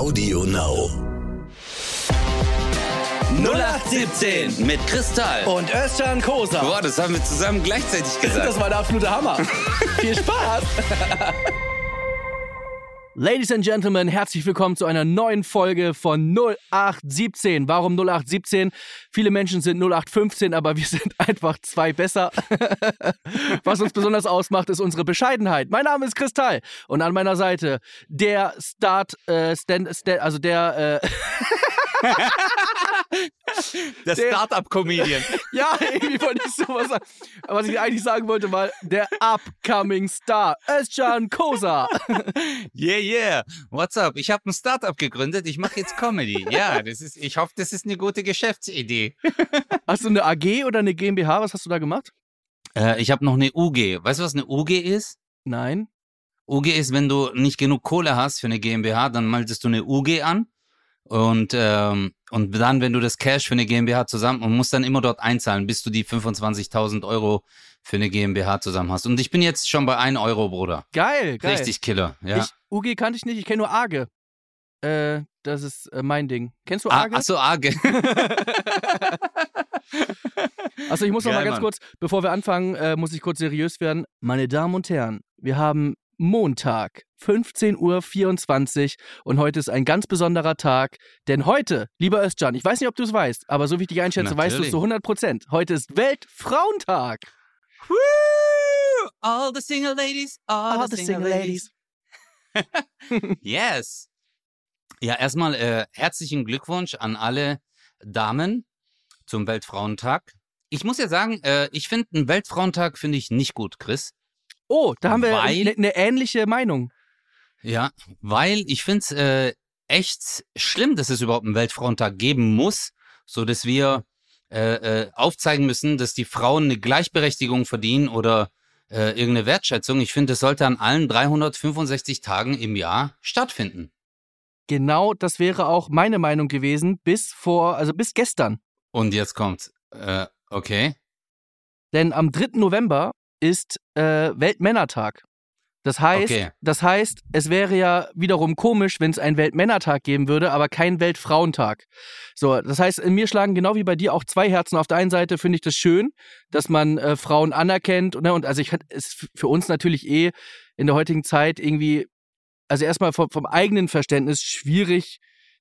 Audio Now. 0817 mit Kristall. Und Özcan Kosa. Boah, das haben wir zusammen gleichzeitig gesagt. Das war der absolute Hammer. Viel Spaß. Ladies and Gentlemen, herzlich willkommen zu einer neuen Folge von 0817. Warum 0817? Viele Menschen sind 0815, aber wir sind einfach zwei besser. Was uns besonders ausmacht, ist unsere Bescheidenheit. Mein Name ist Kristall und an meiner Seite der Start, äh, Stand, Stand also der, äh, Der Der- Startup-Comedian. Ja, irgendwie wollte ich sowas sagen. Was ich eigentlich sagen wollte, war der upcoming Star, Özcan Kosa. Yeah, yeah. What's up? Ich habe ein Startup gegründet. Ich mache jetzt Comedy. Ja, das ist, ich hoffe, das ist eine gute Geschäftsidee. Hast du eine AG oder eine GmbH? Was hast du da gemacht? Äh, ich habe noch eine UG. Weißt du, was eine UG ist? Nein. UG ist, wenn du nicht genug Kohle hast für eine GmbH, dann meldest du eine UG an. Und, ähm, und dann, wenn du das Cash für eine GmbH zusammen und musst dann immer dort einzahlen, bis du die 25.000 Euro für eine GmbH zusammen hast. Und ich bin jetzt schon bei 1 Euro, Bruder. Geil, geil. Richtig Killer. Ja. Ich, UG kannte ich nicht, ich kenne nur AGE. Äh, das ist äh, mein Ding. Kennst du ah, AGE? achso, AG. Also ich muss noch mal Geil, ganz Mann. kurz, bevor wir anfangen, äh, muss ich kurz seriös werden. Meine Damen und Herren, wir haben Montag, 15.24 Uhr und heute ist ein ganz besonderer Tag, denn heute, lieber Özcan, ich weiß nicht, ob du es weißt, aber so wie ich dich einschätze, weißt du es Natürlich. zu 100 Prozent. Heute ist Weltfrauentag. Woo! All the single ladies, all, the, single, ladies. Yes. Ja, erstmal äh, herzlichen Glückwunsch an alle Damen zum Weltfrauentag. Ich muss ja sagen, äh, ich finde einen Weltfrauentag finde ich nicht gut, Chris. Oh, da haben wir eine ne ähnliche Meinung. Ja, weil ich finde es äh, echt schlimm, dass es überhaupt einen Weltfrauentag geben muss, so dass wir äh, äh, aufzeigen müssen, dass die Frauen eine Gleichberechtigung verdienen oder äh, irgendeine Wertschätzung. Ich finde, das sollte an allen 365 Tagen im Jahr stattfinden. Genau, das wäre auch meine Meinung gewesen, bis vor, also bis gestern. Und jetzt kommt, äh, okay. Denn am 3. November ist äh, Weltmännertag. Das heißt, Okay. das heißt, es wäre ja wiederum komisch, wenn es einen Weltmännertag geben würde, aber keinen Weltfrauentag. So, das heißt, in mir schlagen genau wie bei dir auch zwei Herzen. Auf der einen Seite finde ich das schön, dass man äh, Frauen anerkennt. Ne? Und also ich ist für uns natürlich eh in der heutigen Zeit irgendwie, also erstmal vom, vom eigenen Verständnis schwierig,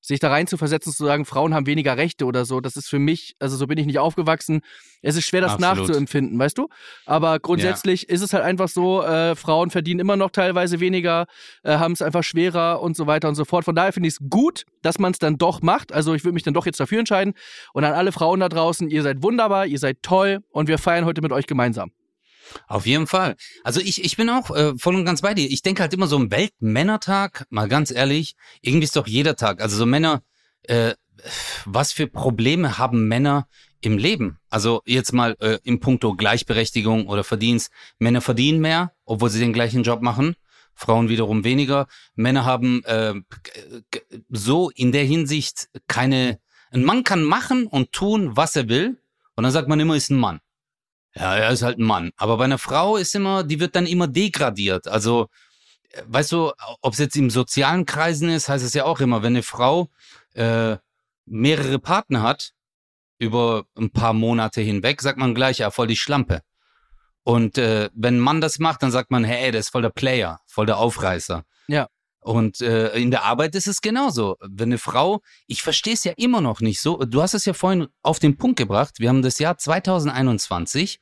sich da rein zu versetzen, zu sagen, Frauen haben weniger Rechte oder so. Das ist für mich, also so bin ich nicht aufgewachsen. Es ist schwer, das Absolut. nachzuempfinden, weißt du? Aber grundsätzlich ist es halt einfach so, äh, Frauen verdienen immer noch teilweise weniger, äh, haben es einfach schwerer und so weiter und so fort. Von daher finde ich es gut, dass man es dann doch macht. Also ich würde mich dann doch jetzt dafür entscheiden. Und an alle Frauen da draußen, ihr seid wunderbar, ihr seid toll und wir feiern heute mit euch gemeinsam. Auf jeden Fall. Also ich, ich bin auch äh, voll und ganz bei dir. Ich denke halt immer so ein Weltmännertag, mal ganz ehrlich, irgendwie ist doch jeder Tag. Also so Männer, äh, was für Probleme haben Männer im Leben? Also jetzt mal äh, im Punkto Gleichberechtigung oder Verdienst. Männer verdienen mehr, obwohl sie den gleichen Job machen. Frauen wiederum weniger. Männer haben äh, so in der Hinsicht keine. Ein Mann kann machen und tun, was er will. Und dann sagt man immer, ist ein Mann. Ja, er ist halt ein Mann. Aber bei einer Frau ist immer, die wird dann immer degradiert. Also, äh, weißt du, ob es jetzt im sozialen Kreisen ist, heißt es ja auch immer, wenn eine Frau äh, mehrere Partner hat, über ein paar Monate hinweg, sagt man gleich, ja, voll die Schlampe. Und äh, wenn ein Mann das macht, dann sagt man, hey, der ist voll der Player, voll der Aufreißer. Und äh, in der Arbeit ist es genauso. Wenn eine Frau, ich verstehe es ja immer noch nicht so, du hast es ja vorhin auf den Punkt gebracht, wir haben das Jahr 2021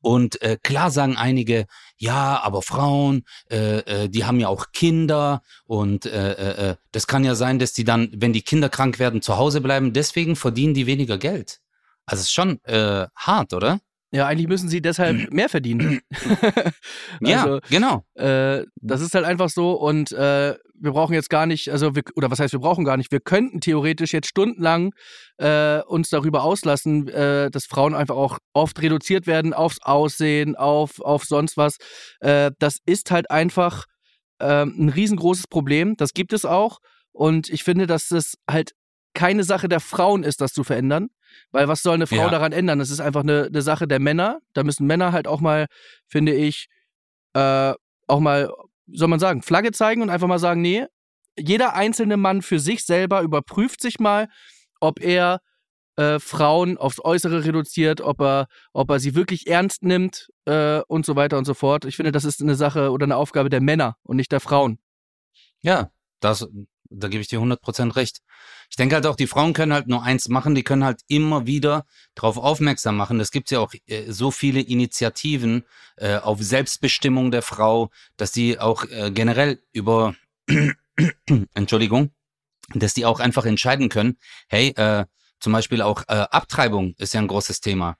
und äh, klar sagen einige, ja, aber Frauen, äh, äh, die haben ja auch Kinder und äh, äh, äh, das kann ja sein, dass die dann, wenn die Kinder krank werden, zu Hause bleiben, deswegen verdienen die weniger Geld. Also es ist schon äh, hart, oder? Ja, eigentlich müssen sie deshalb mehr verdienen. ja, also, genau. Äh, das ist halt einfach so und äh, wir brauchen jetzt gar nicht, also wir, oder was heißt, wir brauchen gar nicht, wir könnten theoretisch jetzt stundenlang äh, uns darüber auslassen, äh, dass Frauen einfach auch oft reduziert werden aufs Aussehen, auf, auf sonst was. Äh, das ist halt einfach ähm, ein riesengroßes Problem, das gibt es auch und ich finde, dass es halt keine Sache der Frauen ist, das zu verändern. Weil was soll eine Frau Ja. daran ändern? Das ist einfach eine, eine Sache der Männer. Da müssen Männer halt auch mal, finde ich, äh, auch mal, soll man sagen, Flagge zeigen und einfach mal sagen, nee, jeder einzelne Mann für sich selber überprüft sich mal, ob er äh, Frauen aufs Äußere reduziert, ob er, ob er sie wirklich ernst nimmt äh, und so weiter und so fort. Ich finde, das ist eine Sache oder eine Aufgabe der Männer und nicht der Frauen. Ja, das, da gebe ich dir 100% recht. Ich denke halt auch, die Frauen können halt nur eins machen, die können halt immer wieder darauf aufmerksam machen. Es gibt ja auch äh, so viele Initiativen äh, auf Selbstbestimmung der Frau, dass die auch äh, generell über, Entschuldigung, dass die auch einfach entscheiden können, hey, äh, zum Beispiel auch äh, Abtreibung ist ja ein großes Thema.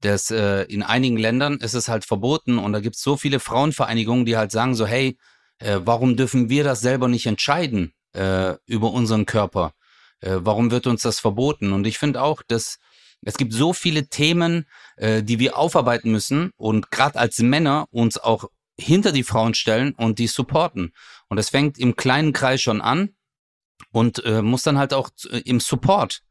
Das, äh, in einigen Ländern ist es halt verboten und da gibt es so viele Frauenvereinigungen, die halt sagen so, hey, äh, warum dürfen wir das selber nicht entscheiden äh, über unseren Körper? Äh, warum wird uns das verboten? Und ich finde auch, dass es gibt so viele Themen, äh, die wir aufarbeiten müssen und gerade als Männer uns auch hinter die Frauen stellen und die supporten. Und das fängt im kleinen Kreis schon an und äh, muss dann halt auch äh, im Support,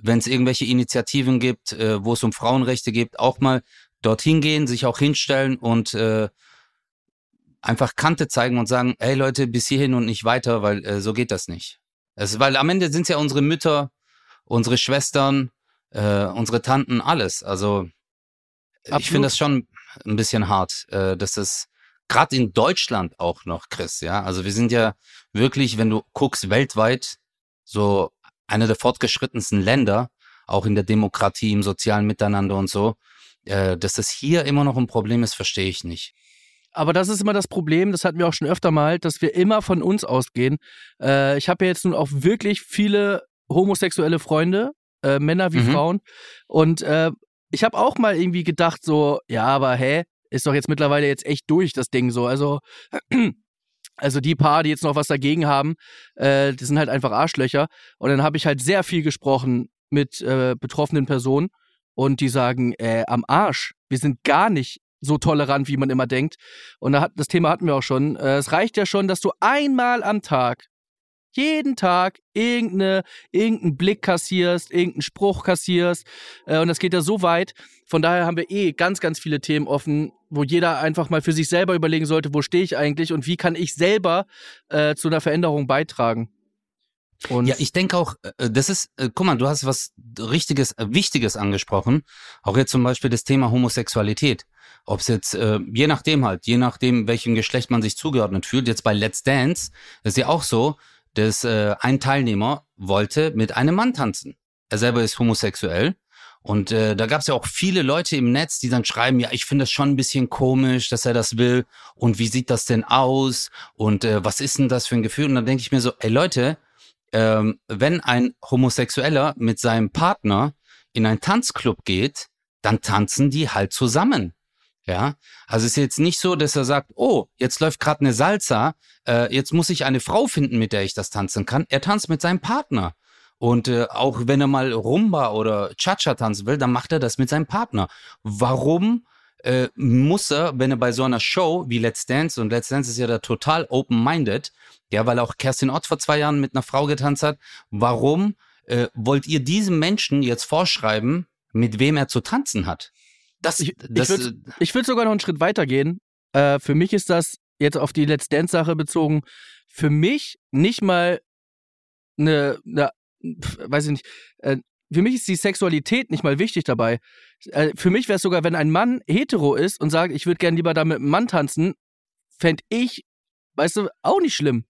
wenn es irgendwelche Initiativen gibt, äh, wo es um Frauenrechte geht, auch mal dorthin gehen, sich auch hinstellen und äh, einfach Kante zeigen und sagen, hey Leute, bis hierhin und nicht weiter, weil äh, so geht das nicht. Es, weil am Ende sind es ja unsere Mütter, unsere Schwestern, äh, unsere Tanten, alles. Also Absolut. ich finde das schon ein bisschen hart, äh, dass das gerade in Deutschland auch noch, Chris, ja. Also wir sind ja wirklich, wenn du guckst, weltweit so einer der fortgeschrittensten Länder, auch in der Demokratie, im sozialen Miteinander und so. Äh, dass das hier immer noch ein Problem ist, verstehe ich nicht. Aber das ist immer das Problem, das hatten wir auch schon öfter mal, dass wir immer von uns ausgehen. Äh, ich habe ja jetzt nun auch wirklich viele homosexuelle Freunde, äh, Männer wie mhm. Frauen. Und äh, ich habe auch mal irgendwie gedacht, so, ja, aber hä, ist doch jetzt mittlerweile jetzt echt durch, das Ding so. Also, also die paar, die jetzt noch was dagegen haben, äh, die sind halt einfach Arschlöcher. Und dann habe ich halt sehr viel gesprochen mit äh, betroffenen Personen und die sagen, äh, am Arsch, wir sind gar nicht so tolerant, wie man immer denkt. Und da hat, das Thema hatten wir auch schon. Äh, es reicht ja schon, dass du einmal am Tag, jeden Tag, irgendeine, irgendeinen Blick kassierst, irgendeinen Spruch kassierst. Äh, und das geht ja so weit. Von daher haben wir eh ganz, ganz viele Themen offen, wo jeder einfach mal für sich selber überlegen sollte, wo stehe ich eigentlich und wie kann ich selber äh, zu einer Veränderung beitragen. Und ja, ich denke auch, äh, das ist, äh, guck mal, du hast was Richtiges, äh, Wichtiges angesprochen. Auch jetzt zum Beispiel das Thema Homosexualität. Ob es jetzt, je nachdem halt, je nachdem, welchem Geschlecht man sich zugeordnet fühlt. Jetzt bei Let's Dance ist ja auch so, dass ein Teilnehmer wollte mit einem Mann tanzen. Er selber ist homosexuell. Und äh, da gab es ja auch viele Leute im Netz, die dann schreiben, ja, ich finde das schon ein bisschen komisch, dass er das will. Und wie sieht das denn aus? Und äh, was ist denn das für ein Gefühl? Und dann denke ich mir so, ey Leute, ähm, wenn ein Homosexueller mit seinem Partner in einen Tanzclub geht, dann tanzen die halt zusammen. Ja, also es ist jetzt nicht so, dass er sagt, oh, jetzt läuft gerade eine Salsa, äh, jetzt muss ich eine Frau finden, mit der ich das tanzen kann. Er tanzt mit seinem Partner. Und äh, auch wenn er mal Rumba oder Cha-Cha tanzen will, dann macht er das mit seinem Partner. Warum äh, muss er, wenn er bei so einer Show wie Let's Dance, und Let's Dance ist ja da total open-minded, ja, weil auch Kerstin Ott vor zwei Jahren mit einer Frau getanzt hat, warum äh, wollt ihr diesem Menschen jetzt vorschreiben, mit wem er zu tanzen hat? Das, ich, das, ich würde äh, würd sogar noch einen Schritt weiter gehen. Äh, für mich ist das jetzt auf die Let's Dance-Sache bezogen, für mich nicht mal eine, eine weiß ich nicht, äh, für mich ist die Sexualität nicht mal wichtig dabei. Äh, für mich wäre es sogar, wenn ein Mann hetero ist und sagt, ich würde gerne lieber da mit einem Mann tanzen, fände ich, weißt du, auch nicht schlimm.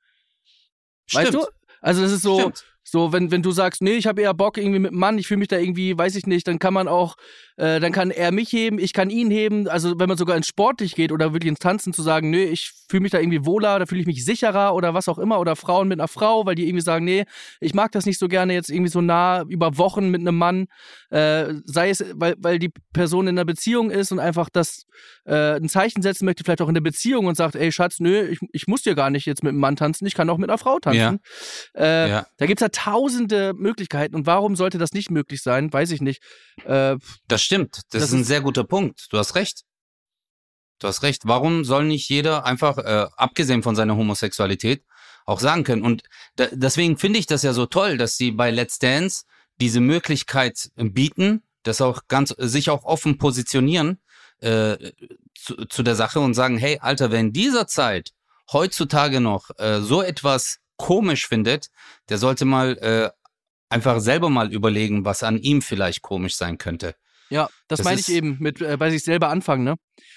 Stimmt. Weißt du? Also das ist so, Stimmt. So, wenn, wenn du sagst, nee, ich habe eher Bock irgendwie mit einem Mann, ich fühle mich da irgendwie, weiß ich nicht, dann kann man auch, äh, dann kann er mich heben, ich kann ihn heben. Also wenn man sogar ins Sportlich geht oder wirklich ins Tanzen zu sagen, nee, ich fühle mich da irgendwie wohler, da fühle ich mich sicherer oder was auch immer. Oder Frauen mit einer Frau, weil die irgendwie sagen, nee, ich mag das nicht so gerne jetzt irgendwie so nah über Wochen mit einem Mann. Äh, sei es, weil, weil die Person in einer Beziehung ist und einfach das äh, ein Zeichen setzen möchte, vielleicht auch in der Beziehung und sagt, ey Schatz, nö, ich, ich muss dir gar nicht jetzt mit einem Mann tanzen, ich kann auch mit einer Frau tanzen. Ja. Äh, ja. Da gibt's ja tausende Möglichkeiten und warum sollte das nicht möglich sein? Weiß ich nicht. Äh, das stimmt. Das, das ist ein sehr guter Punkt. Du hast recht. Du hast recht. Warum soll nicht jeder einfach, äh, abgesehen von seiner Homosexualität, auch sagen können? Und da, deswegen finde ich das ja so toll, dass sie bei Let's Dance diese Möglichkeit bieten, das auch ganz sich auch offen positionieren äh, zu, zu der Sache und sagen, hey, Alter, wenn in dieser Zeit heutzutage noch äh, so etwas komisch findet, der sollte mal äh, einfach selber mal überlegen, was an ihm vielleicht komisch sein könnte. Ja, das, das meine ich eben mit äh, bei sich selber anfangen, ne?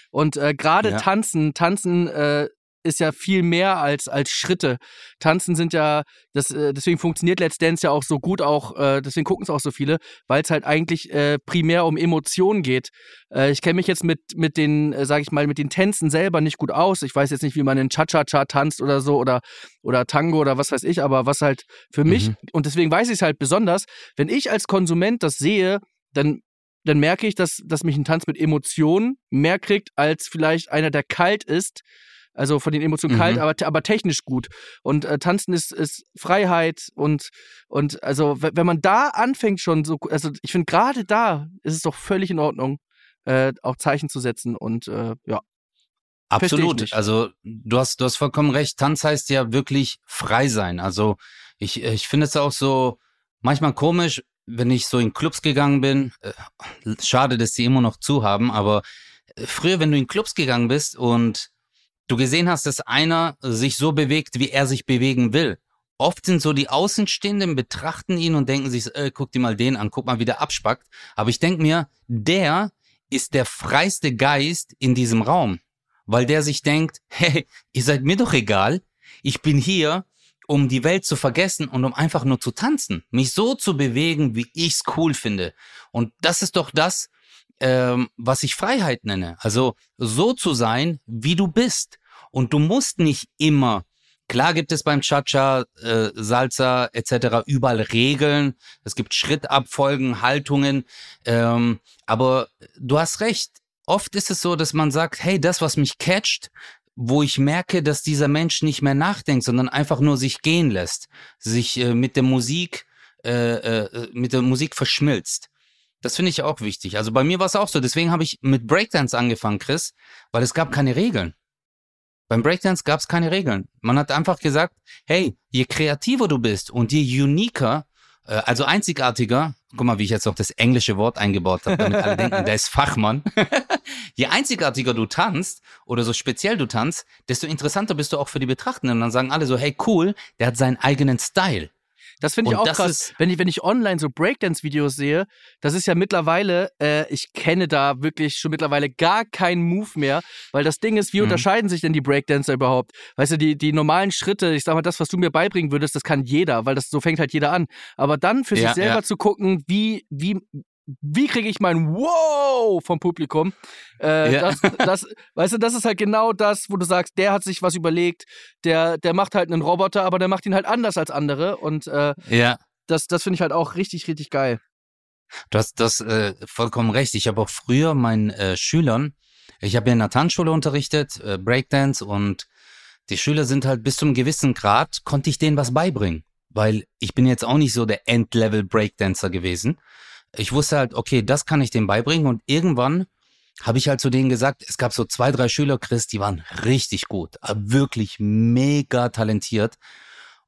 Und äh, gerade ja. tanzen, tanzen äh, ist ja viel mehr als, als Schritte. Tanzen sind ja, das, äh, deswegen funktioniert Let's Dance ja auch so gut, auch, äh, deswegen gucken es auch so viele, weil es halt eigentlich äh, primär um Emotionen geht. Äh, ich kenne mich jetzt mit, mit den, äh, sag ich mal, mit den Tänzen selber nicht gut aus. Ich weiß jetzt nicht, wie man in Cha-Cha-Cha tanzt oder so oder, oder Tango oder was weiß ich, aber was halt für mich, mhm. und deswegen weiß ich es halt besonders, wenn ich als Konsument das sehe, dann dann merke ich, dass, dass mich ein Tanz mit Emotionen mehr kriegt, als vielleicht einer, der kalt ist also von den Emotionen mhm. kalt, aber, aber technisch gut. Und äh, Tanzen ist, ist Freiheit und, und also wenn man da anfängt schon so, also ich finde gerade da ist es doch völlig in Ordnung, äh, auch Zeichen zu setzen und äh, ja. Absolut. Also du hast, du hast vollkommen recht. Tanz heißt ja wirklich frei sein. Also ich, ich finde es auch so manchmal komisch, wenn ich so in Clubs gegangen bin. Äh, schade, dass sie immer noch zu haben, aber äh, früher, wenn du in Clubs gegangen bist und du gesehen hast, dass einer sich so bewegt, wie er sich bewegen will. Oft sind so die Außenstehenden, betrachten ihn und denken sich, äh, guck dir mal den an, guck mal, wie der abspackt. Aber ich denke mir, der ist der freiste Geist in diesem Raum, weil der sich denkt, hey, ihr seid mir doch egal, ich bin hier, um die Welt zu vergessen und um einfach nur zu tanzen, mich so zu bewegen, wie ich's cool finde. Und das ist doch das, ähm, was ich Freiheit nenne. Also so zu sein, wie du bist. Und du musst nicht immer Klar gibt es beim Cha-Cha, äh, Salsa etc. überall Regeln. Es gibt Schrittabfolgen, Haltungen. Ähm, aber du hast recht. Oft ist es so, dass man sagt, hey, das, was mich catcht, wo ich merke, dass dieser Mensch nicht mehr nachdenkt, sondern einfach nur sich gehen lässt, sich äh, mit der Musik, äh, äh, mit der Musik verschmilzt. Das finde ich auch wichtig. Also bei mir war es auch so. Deswegen habe ich mit Breakdance angefangen, Chris, weil es gab keine Regeln. Beim Breakdance gab es keine Regeln. Man hat einfach gesagt, hey, je kreativer du bist und je uniker, äh, also einzigartiger, guck mal, wie ich jetzt noch das englische Wort eingebaut habe, damit alle denken, der ist Fachmann. je einzigartiger du tanzt oder so speziell du tanzt, desto interessanter bist du auch für die Betrachtenden. Und dann sagen alle so, hey, cool, der hat seinen eigenen Style. Das finde ich und auch krass. Wenn ich, wenn ich online so Breakdance-Videos sehe, das ist ja mittlerweile, äh, ich kenne da wirklich schon mittlerweile gar keinen Move mehr, weil das Ding ist, wie mhm. unterscheiden sich denn die Breakdancer überhaupt? Weißt du, die, die normalen Schritte, ich sag mal, das, was du mir beibringen würdest, das kann jeder, weil das so fängt halt jeder an. Aber dann für ja, sich selber ja. zu gucken, wie, wie wie kriege ich mein Wow vom Publikum? Äh, ja. das, das, weißt du, das ist halt genau das, wo du sagst, der hat sich was überlegt, der, der macht halt einen Roboter, aber der macht ihn halt anders als andere. Und äh, ja. das, das finde ich halt auch richtig, richtig geil. Du hast das äh, vollkommen recht. Ich habe auch früher meinen äh, Schülern, ich habe ja in der Tanzschule unterrichtet, äh, Breakdance, und die Schüler sind halt bis zu einem gewissen Grad, konnte ich denen was beibringen. Weil ich bin jetzt auch nicht so der Endlevel Breakdancer gewesen ich wusste halt, okay, das kann ich denen beibringen und irgendwann habe ich halt zu denen gesagt, es gab so zwei, drei Schüler, Chris, die waren richtig gut, äh, wirklich mega talentiert.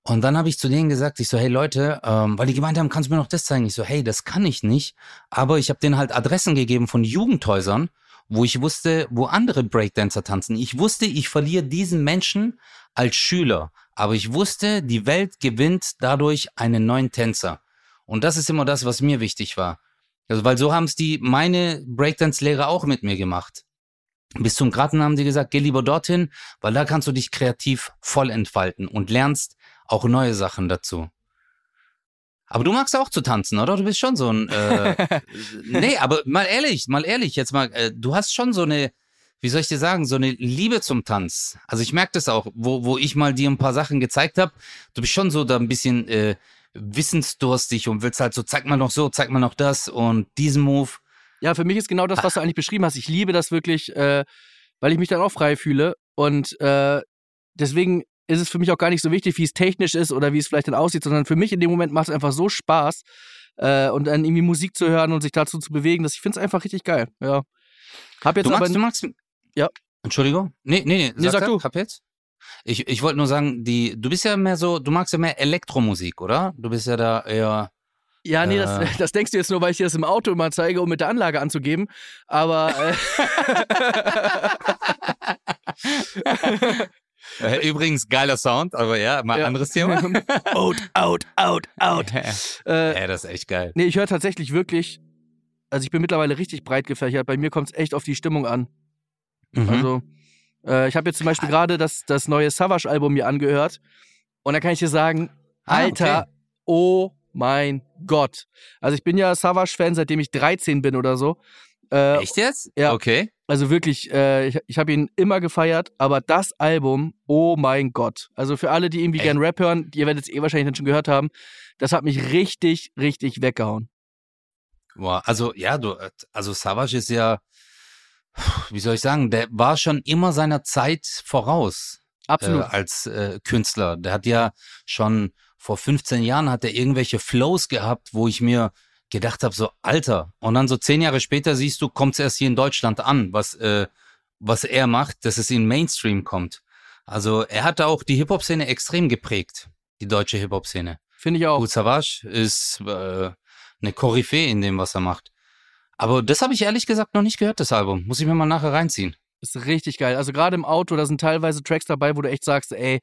Und dann habe ich zu denen gesagt, ich so, hey Leute, ähm, weil die gemeint haben, kannst du mir noch das zeigen? Ich so, hey, das kann ich nicht. Aber ich habe denen halt Adressen gegeben von Jugendhäusern, wo ich wusste, wo andere Breakdancer tanzen. Ich wusste, ich verliere diesen Menschen als Schüler. Aber ich wusste, die Welt gewinnt dadurch einen neuen Tänzer. Und das ist immer das, was mir wichtig war. Also, weil so haben es die, meine Breakdance-Lehrer auch mit mir gemacht. Bis zum Gratten haben sie gesagt, geh lieber dorthin, weil da kannst du dich kreativ voll entfalten und lernst auch neue Sachen dazu. Aber du magst auch zu tanzen, oder? Du bist schon so ein. Äh, nee, aber mal ehrlich, mal ehrlich, jetzt mal, äh, du hast schon so eine, wie soll ich dir sagen, so eine Liebe zum Tanz. Also ich merke das auch, wo, wo ich mal dir ein paar Sachen gezeigt habe. Du bist schon so da ein bisschen äh, wissensdurstig und willst halt so, zeig mal noch so, zeig mal noch das und diesen Move. Ja, für mich ist genau das, was du eigentlich beschrieben hast. Ich liebe das wirklich, äh, weil ich mich dann auch frei fühle. Und äh, deswegen ist es für mich auch gar nicht so wichtig, wie es technisch ist oder wie es vielleicht dann aussieht, sondern für mich in dem Moment macht es einfach so Spaß äh, und dann irgendwie Musik zu hören und sich dazu zu bewegen, dass ich finde es einfach richtig geil. Ja. Hab jetzt du magst, aber, du magst, ja. Entschuldigung? Nee, nee, nee, nee sag, sag du. Hab jetzt? Ich, ich wollte nur sagen, die, du bist ja mehr so, du magst ja mehr Elektromusik, oder? Du bist ja da eher. Ja, nee, äh, das, das denkst du jetzt nur, weil ich dir das im Auto immer zeige, um mit der Anlage anzugeben. Aber. Äh, Äh, übrigens, geiler Sound, aber ja, mal ja. anderes Thema. out, out, out, out. äh, ja, das ist echt geil. Nee, ich höre tatsächlich wirklich, also ich bin mittlerweile richtig breit gefächert. Bei mir kommt es echt auf die Stimmung an. Mhm. Also, äh, ich habe jetzt zum Beispiel gerade das, das neue Savage-Album mir angehört. Und da kann ich dir sagen, ah, Alter, okay. oh mein Gott. Also ich bin ja Savage-Fan, seitdem ich 13 bin oder so. Äh, Echt jetzt? Ja. Okay. Also wirklich, äh, ich, ich habe ihn immer gefeiert, aber das Album, oh mein Gott. Also für alle, die irgendwie Echt? gern Rap hören, ihr werdet es eh wahrscheinlich dann schon gehört haben, das hat mich richtig, richtig weggehauen. Boah, also ja, du, also Savage ist ja, wie soll ich sagen, der war schon immer seiner Zeit voraus. Absolut. Äh, als äh, Künstler. Der hat ja schon vor 15 Jahren hat er irgendwelche Flows gehabt, wo ich mir gedacht habe, so Alter. Und dann so zehn Jahre später siehst du, kommt es erst hier in Deutschland an, was, äh, was er macht, dass es in Mainstream kommt. Also er hat auch die Hip-Hop-Szene extrem geprägt, die deutsche Hip-Hop-Szene. Finde ich auch. Gut Savage ist äh, eine Koryphäe in dem, was er macht. Aber das habe ich ehrlich gesagt noch nicht gehört, das Album. Muss ich mir mal nachher reinziehen. Ist richtig geil. Also gerade im Auto, da sind teilweise Tracks dabei, wo du echt sagst, ey,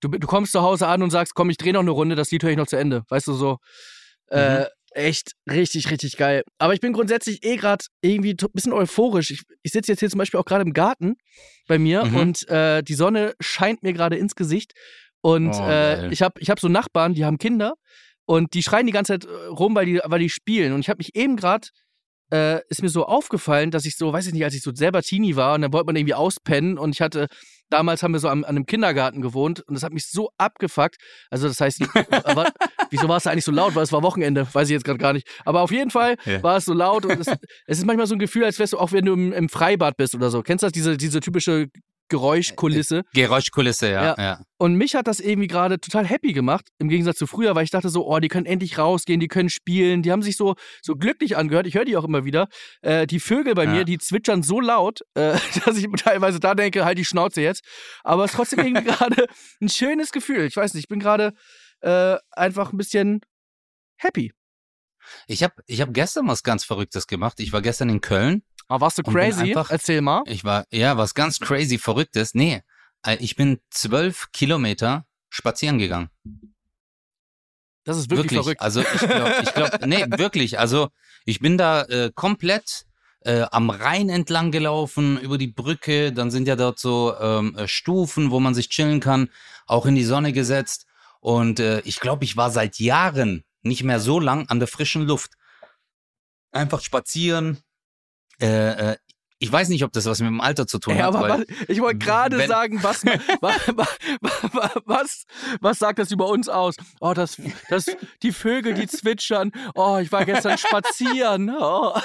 du, du kommst zu Hause an und sagst, komm, ich drehe noch eine Runde, das Lied höre ich noch zu Ende. Weißt du, so. Äh, mhm. Äh, echt richtig, richtig geil. Aber ich bin grundsätzlich eh gerade irgendwie ein bisschen euphorisch. Ich, ich sitze jetzt hier zum Beispiel auch gerade im Garten bei mir mhm. und äh, die Sonne scheint mir gerade ins Gesicht. Und oh, äh, ich habe ich hab so Nachbarn, die haben Kinder und die schreien die ganze Zeit äh, rum, weil die, weil die spielen. Und ich habe mich eben gerade äh, ist mir so aufgefallen, dass ich so, weiß ich nicht, als ich so selber Teenie war und dann wollte man irgendwie auspennen und ich hatte, damals haben wir so an, an einem Kindergarten gewohnt und das hat mich so abgefuckt. Also das heißt, aber, wieso war es eigentlich so laut? Weil es war Wochenende, weiß ich jetzt gerade gar nicht. Aber auf jeden Fall ja. war es so laut und es, es, ist manchmal so ein Gefühl, als wärst du auch, wenn du im, im Freibad bist oder so. Kennst du das, diese, diese typische Geräuschkulisse. Äh, Geräuschkulisse, ja. ja. ja. Und mich hat das irgendwie gerade total happy gemacht, im Gegensatz zu früher, weil ich dachte so, oh, die können endlich rausgehen, die können spielen, die haben sich so, so glücklich angehört. Ich höre die auch immer wieder. Äh, die Vögel bei ja. mir, die zwitschern so laut, äh, dass ich teilweise da denke, halt die Schnauze jetzt. Aber es ist trotzdem irgendwie gerade ein schönes Gefühl. Ich weiß nicht, ich bin gerade äh, einfach ein bisschen happy. Ich habe ich hab gestern was ganz Verrücktes gemacht. Ich war gestern in Köln aber warst du crazy? Einfach, Erzähl mal. Ich war, ja, was ganz crazy Verrücktes. Nee, äh, ich bin zwölf Kilometer spazieren gegangen. Das ist wirklich, wirklich. verrückt. Also ich glaube, ich glaub, nee, wirklich. Also ich bin da äh, komplett äh, am Rhein entlang gelaufen, über die Brücke. Dann sind ja dort so ähm, äh, Stufen, wo man sich chillen kann, auch in die Sonne gesetzt. Und äh, ich glaube, ich war seit Jahren nicht mehr so lang an der frischen Luft. Einfach spazieren, äh, äh, ich weiß nicht, ob das was mit dem Alter zu tun ja, hat. Aber was, ich wollte gerade sagen, was, was, was, was, sagt das über uns aus? Oh, das, das, die Vögel, die zwitschern. Oh, ich war gestern spazieren. Oh.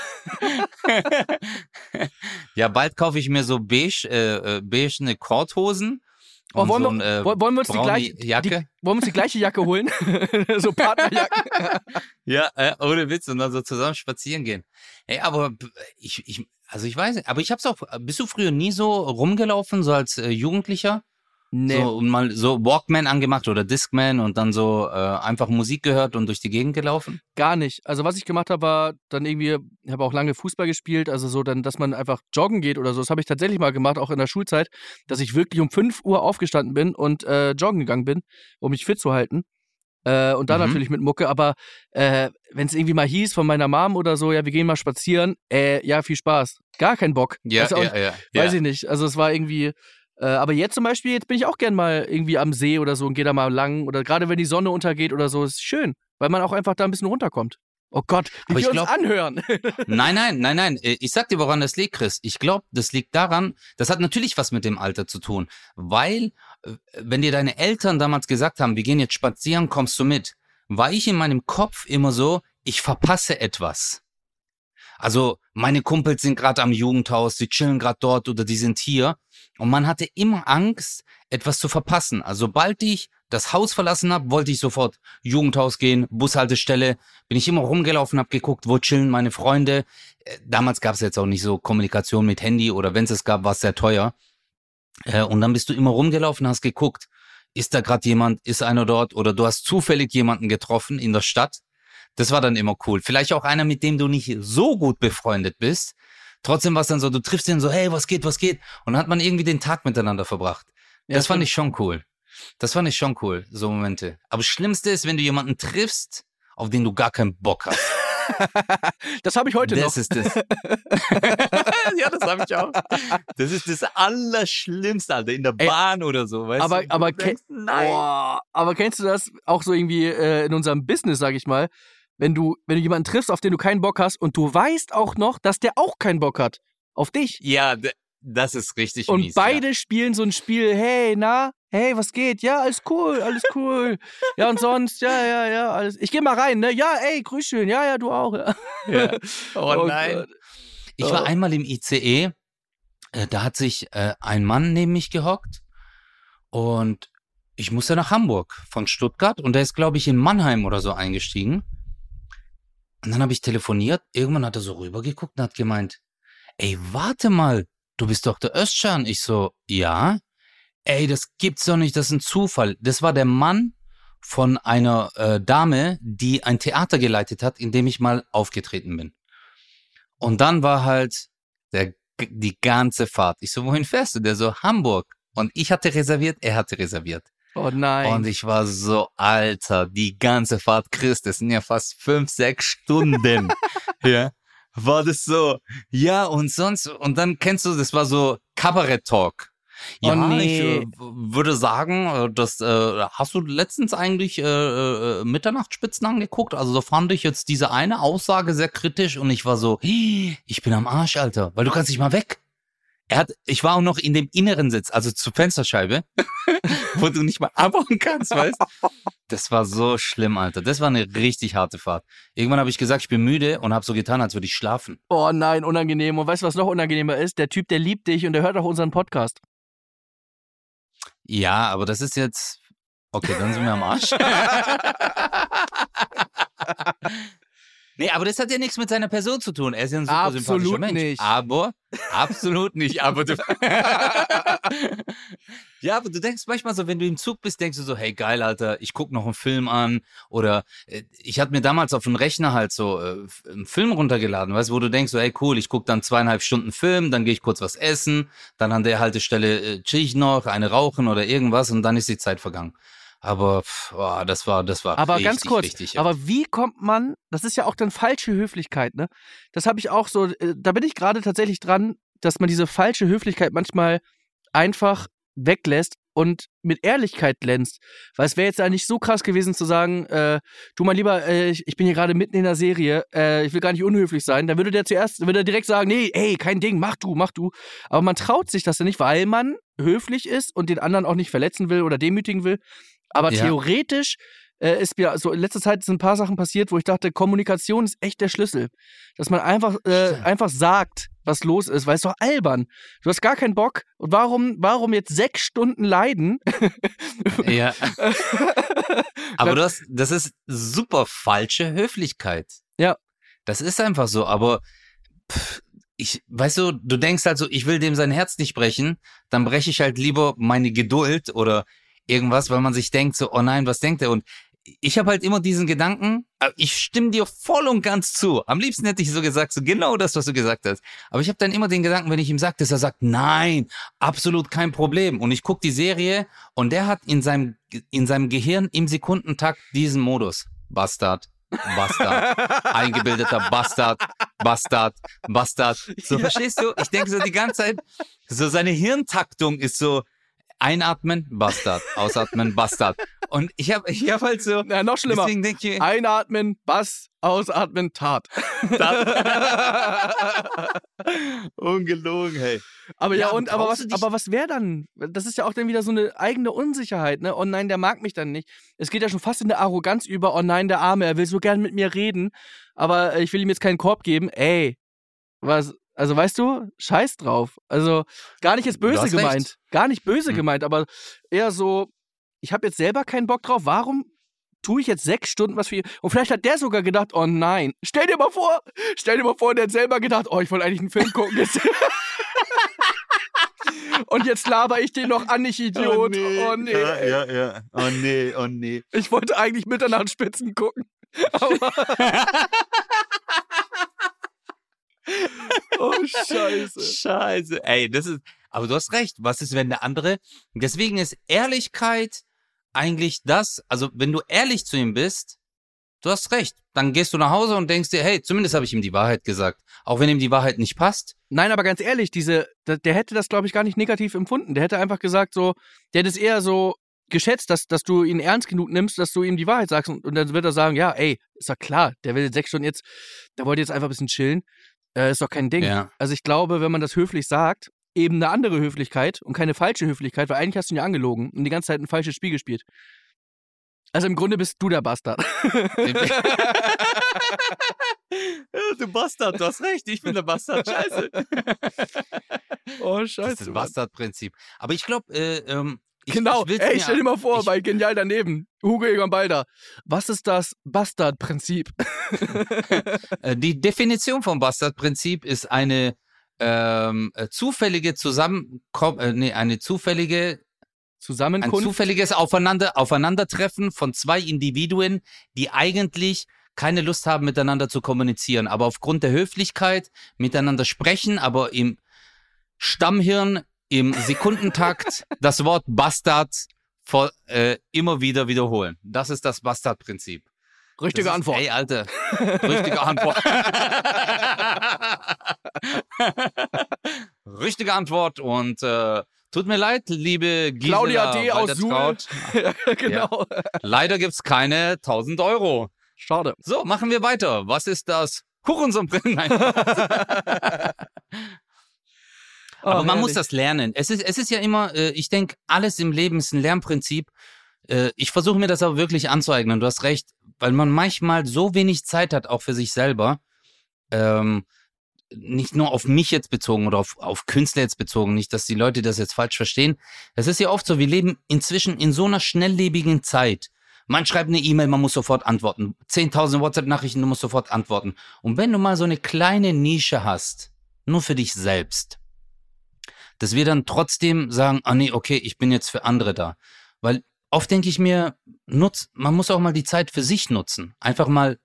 ja, bald kaufe ich mir so beige, äh, äh beige eine Korthosen Oh, wollen, so ein, wir, äh, wollen, wir, uns die gleiche Jacke? Die, wollen wir uns die gleiche Jacke holen? so Partnerjacken. ja, äh, ohne Witz und dann so zusammen spazieren gehen. Ey, aber ich, ich, also ich weiß nicht, aber ich hab's auch, bist du früher nie so rumgelaufen, so als äh, Jugendlicher? Nee. So, und mal so Walkman angemacht oder Discman und dann so äh, einfach Musik gehört und durch die Gegend gelaufen? Gar nicht. Also was ich gemacht habe, war dann irgendwie, ich habe auch lange Fußball gespielt, also so dann, dass man einfach joggen geht oder so. Das habe ich tatsächlich mal gemacht, auch in der Schulzeit, dass ich wirklich um 5 Uhr aufgestanden bin und äh, joggen gegangen bin, um mich fit zu halten. Äh, und dann mhm. natürlich mit Mucke, aber äh, wenn es irgendwie mal hieß von meiner Mom oder so, ja, wir gehen mal spazieren, äh, ja, viel Spaß. Gar kein Bock. Ja, ja, ja, Weiß ich nicht. Also es war irgendwie, äh, aber jetzt zum Beispiel, jetzt bin ich auch gern mal irgendwie am See oder so und gehe da mal lang. Oder gerade wenn die Sonne untergeht oder so, ist schön, weil man auch einfach da ein bisschen runterkommt. Oh Gott, wie aber wir glaub, uns anhören. nein, nein, nein, nein. Äh, ich sag dir, woran das liegt, Chris. Ich glaube, das liegt daran, das hat natürlich was mit dem Alter zu tun. Weil, äh, wenn dir deine Eltern damals gesagt haben, wir gehen jetzt spazieren, kommst du mit, war ich in meinem Kopf immer so, ich verpasse etwas. Also meine Kumpels sind gerade am Jugendhaus, die chillen gerade dort oder die sind hier. Und man hatte immer Angst, etwas zu verpassen. Also sobald ich das Haus verlassen habe, wollte ich sofort Jugendhaus gehen, Bushaltestelle, bin ich immer rumgelaufen, habe geguckt, wo chillen meine Freunde. Äh, damals gab es jetzt auch nicht so Kommunikation mit Handy oder wenn es gab, war es sehr teuer. Äh, und dann bist du immer rumgelaufen, hast geguckt, ist da gerade jemand, ist einer dort oder du hast zufällig jemanden getroffen in der Stadt. Das war dann immer cool. Vielleicht auch einer, mit dem du nicht so gut befreundet bist, Trotzdem war es dann so, du triffst ihn so, hey, was geht, was geht? Und dann hat man irgendwie den Tag miteinander verbracht. Ja, das fand ich schon cool. Das fand ich schon cool, so Momente. Aber das Schlimmste ist, wenn du jemanden triffst, auf den du gar keinen Bock hast. Das habe ich heute das noch. ist das. ja, das habe ich auch. Das ist das Allerschlimmste, Alter, in der Ey, Bahn oder so, weißt aber- du? aber Du denkst, nein. Boah, aber kennst du das auch so irgendwie äh, in unserem Business, sag ich mal, wenn du, wenn du jemanden triffst, auf den du keinen Bock hast und du weißt auch noch, dass der auch keinen Bock hat auf dich. Ja, das ist richtig Und mies. beide spielen so ein Spiel, hey, na, hey, was geht? Ja, alles cool, alles cool. ja, und sonst, ja, ja, ja, alles. Ich geh mal rein, ne? Ja, ey, grüß schön. Ja, ja, du auch. Ja. Ja. ja. Oh, Oh nein. Gott. Ich war Oh. einmal im ICE, äh, da hat sich äh, ein Mann neben mich gehockt und ich musste nach Hamburg von Stuttgart und der ist, glaube ich, in Mannheim oder so eingestiegen. Und dann habe ich telefoniert, irgendwann hat er so rübergeguckt und hat gemeint, ey, warte mal, du bist doch der Özcan. Ich so, ja. Ey, das gibt's doch nicht, das ist ein Zufall. Das war der Mann von einer äh, Dame, die ein Theater geleitet hat, in dem ich mal aufgetreten bin. Und dann war halt der, die ganze Fahrt. Ich so, wohin fährst du? Der so, Hamburg. Und ich hatte reserviert, er hatte reserviert. Oh nein. Und ich war so, Alter, die ganze Fahrt, Chris, das sind ja fast fünf, sechs Stunden. ja. War das so, ja, und sonst, und dann kennst du, das war so Kabarett-Talk. Oh, Ja, nee. ich äh, würde sagen, äh, das äh, hast du letztens eigentlich äh, äh, Mitternachtsspitzen angeguckt? Also da fand ich jetzt diese eine Aussage sehr kritisch und ich war so, "Hi, ich bin am Arsch, Alter, weil du kannst nicht mal weg. Er hat, ich war auch noch in dem inneren Sitz, also zur Fensterscheibe, wo du nicht mal abhauen kannst, weißt? Das war so schlimm, Alter. Das war eine richtig harte Fahrt. Irgendwann habe ich gesagt, ich bin müde und habe so getan, als würde ich schlafen. oh nein, unangenehm. Und weißt du, was noch unangenehmer ist? Der Typ, der liebt dich und der hört auch unseren Podcast. Ja, aber das ist jetzt. Okay, dann sind wir am Arsch. nee, aber das hat ja nichts mit seiner Person zu tun. Er ist ja ein super Absolut sympathischer Mensch. nicht. Aber, absolut nicht. Aber du. ja, aber du denkst manchmal so, wenn du im Zug bist, denkst du so, hey geil, Alter, ich guck noch einen Film an. Oder äh, ich hatte mir damals auf dem Rechner halt so äh, einen Film runtergeladen, weißt du, wo du denkst so, hey cool, ich guck dann zweieinhalb Stunden Film, dann gehe ich kurz was essen, dann an der Haltestelle äh, chill ich noch, eine rauchen oder irgendwas und dann ist die Zeit vergangen. Aber pff, boah, das war, das war Aber richtig, ganz kurz, richtig. aber wie kommt man, das ist ja auch dann falsche Höflichkeit, ne? Das habe ich auch so, äh, da bin ich gerade tatsächlich dran, dass man diese falsche Höflichkeit manchmal einfach weglässt und mit Ehrlichkeit glänzt. Weil es wäre jetzt eigentlich so krass gewesen zu sagen, äh, du mein Lieber, äh, ich, ich bin hier gerade mitten in der Serie, äh, ich will gar nicht unhöflich sein. Dann würde der zuerst, würde er direkt sagen, nee, ey, kein Ding, mach du, mach du. Aber man traut sich das ja nicht, weil man höflich ist und den anderen auch nicht verletzen will oder demütigen will. Aber Ja. theoretisch äh, ist mir so in letzter Zeit sind ein paar Sachen passiert, wo ich dachte, Kommunikation ist echt der Schlüssel. Dass man einfach, äh, einfach sagt, was los ist, weil es doch albern. Du hast gar keinen Bock. Und warum, warum jetzt sechs Stunden leiden? ja. Aber das, das ist super falsche Höflichkeit. Ja. Das ist einfach so, aber pff, ich, weißt du, du denkst halt so, ich will dem sein Herz nicht brechen, dann breche ich halt lieber meine Geduld oder irgendwas, weil man sich denkt so, oh nein, was denkt er? Und ich habe halt immer diesen Gedanken, äh, ich stimme dir voll und ganz zu. Am liebsten hätte ich so gesagt, so genau das, was du gesagt hast. Aber ich habe dann immer den Gedanken, wenn ich ihm sage, dass er sagt, nein, absolut kein Problem. Und ich gucke die Serie und der hat in seinem, in seinem Gehirn im Sekundentakt diesen Modus. Bastard. Bastard, eingebildeter Bastard, Bastard, Bastard. So, Ja. verstehst du? Ich denke so die ganze Zeit, so seine Hirntaktung ist so, einatmen, Bastard, ausatmen, Bastard. Und ich habe ich hab halt so, Na, noch schlimmer. deswegen denke ich, Einatmen, Bass, ausatmen, Tat. ungelogen, hey. Aber ja, Ja, und aber was, aber was wäre dann? Das ist ja auch dann wieder so eine eigene Unsicherheit, ne? Oh nein, der mag mich dann nicht. Es geht ja schon fast in eine Arroganz über, oh nein, der Arme, er will so gern mit mir reden, aber äh, ich will ihm jetzt keinen Korb geben. Ey, was, also weißt du, scheiß drauf. Also gar nicht jetzt böse hast recht. gemeint. Gar nicht böse Hm. gemeint, aber eher so, ich habe jetzt selber keinen Bock drauf. Warum tue ich jetzt sechs Stunden was für ihn? Und vielleicht hat der sogar gedacht, oh nein. Stell dir mal vor, stell dir mal vor, der hat selber gedacht, oh, ich wollte eigentlich einen Film gucken. Und jetzt laber ich den noch an, ich Idiot. Oh nee. Ja, ja, ja. Oh nee, oh nee. Ich wollte eigentlich Mitternachtsspitzen gucken. Aber oh, scheiße. Scheiße. Ey, das ist. Aber du hast recht. Was ist, wenn der andere? Deswegen ist Ehrlichkeit eigentlich das, also wenn du ehrlich zu ihm bist, du hast recht. Dann gehst du nach Hause und denkst dir, hey, zumindest habe ich ihm die Wahrheit gesagt. Auch wenn ihm die Wahrheit nicht passt. Nein, aber ganz ehrlich, diese, der, hätte das, glaube ich, gar nicht negativ empfunden. Der hätte einfach gesagt, so, der hätte es eher so geschätzt, dass, dass du ihn ernst genug nimmst, dass du ihm die Wahrheit sagst. Und, und dann wird er sagen, ja, ey, ist doch klar, der will sechs Stunden jetzt, der wollte jetzt einfach ein bisschen chillen. Äh, ist doch kein Ding. Ja. Also ich glaube, wenn man das höflich sagt, eben eine andere Höflichkeit und keine falsche Höflichkeit, weil eigentlich hast du ihn ja angelogen und die ganze Zeit ein falsches Spiel gespielt. Also im Grunde bist du der Bastard. du Bastard, du hast recht, ich bin der Bastard, scheiße. oh, Das ist scheiße. das. Bastardprinzip. Aber ich glaube, äh, ähm, genau, ich ey, stell dir mal vor, bei Genial daneben, Hugo Egon Balder. Was ist das Bastard-Prinzip? Äh, Die Definition vom Bastardprinzip ist eine ähm, äh, zufällige Zusammenkom äh, nee, eine zufällige, ein Zusammenkunft? zufälliges Aufeinander, Aufeinandertreffen von zwei Individuen, die eigentlich keine Lust haben, miteinander zu kommunizieren, aber aufgrund der Höflichkeit miteinander sprechen, aber im Stammhirn, im Sekundentakt das Wort Bastard vor, äh, immer wieder wiederholen. Das ist das Bastardprinzip. Richtige ist- Antwort. Ey, Alter. Richtige Antwort. Richtige Antwort und äh, tut mir leid, liebe Gisela Claudia D. aus ja, genau. Leider gibt's keine 1000 Euro. Schade. So, machen wir weiter. Was ist das? Hurensohn-Prinzip. Nein. Aber Ah, man muss das lernen. Es ist, es ist ja immer, äh, ich denke, alles im Leben ist ein Lernprinzip. Äh, ich versuche mir das aber wirklich anzueignen. Du hast recht, weil man manchmal so wenig Zeit hat, auch für sich selber. Ähm, nicht nur auf mich jetzt bezogen oder auf, auf Künstler jetzt bezogen, nicht, dass die Leute das jetzt falsch verstehen. Es ist ja oft so, wir leben inzwischen in so einer schnelllebigen Zeit. Man schreibt eine E-Mail, man muss sofort antworten. 10.000 WhatsApp-Nachrichten, du musst sofort antworten. Und wenn du mal so eine kleine Nische hast, nur für dich selbst, dass wir dann trotzdem sagen, ah nee, okay, ich bin jetzt für andere da. Weil oft denke ich mir, nutz, man muss auch mal die Zeit für sich nutzen. Einfach mal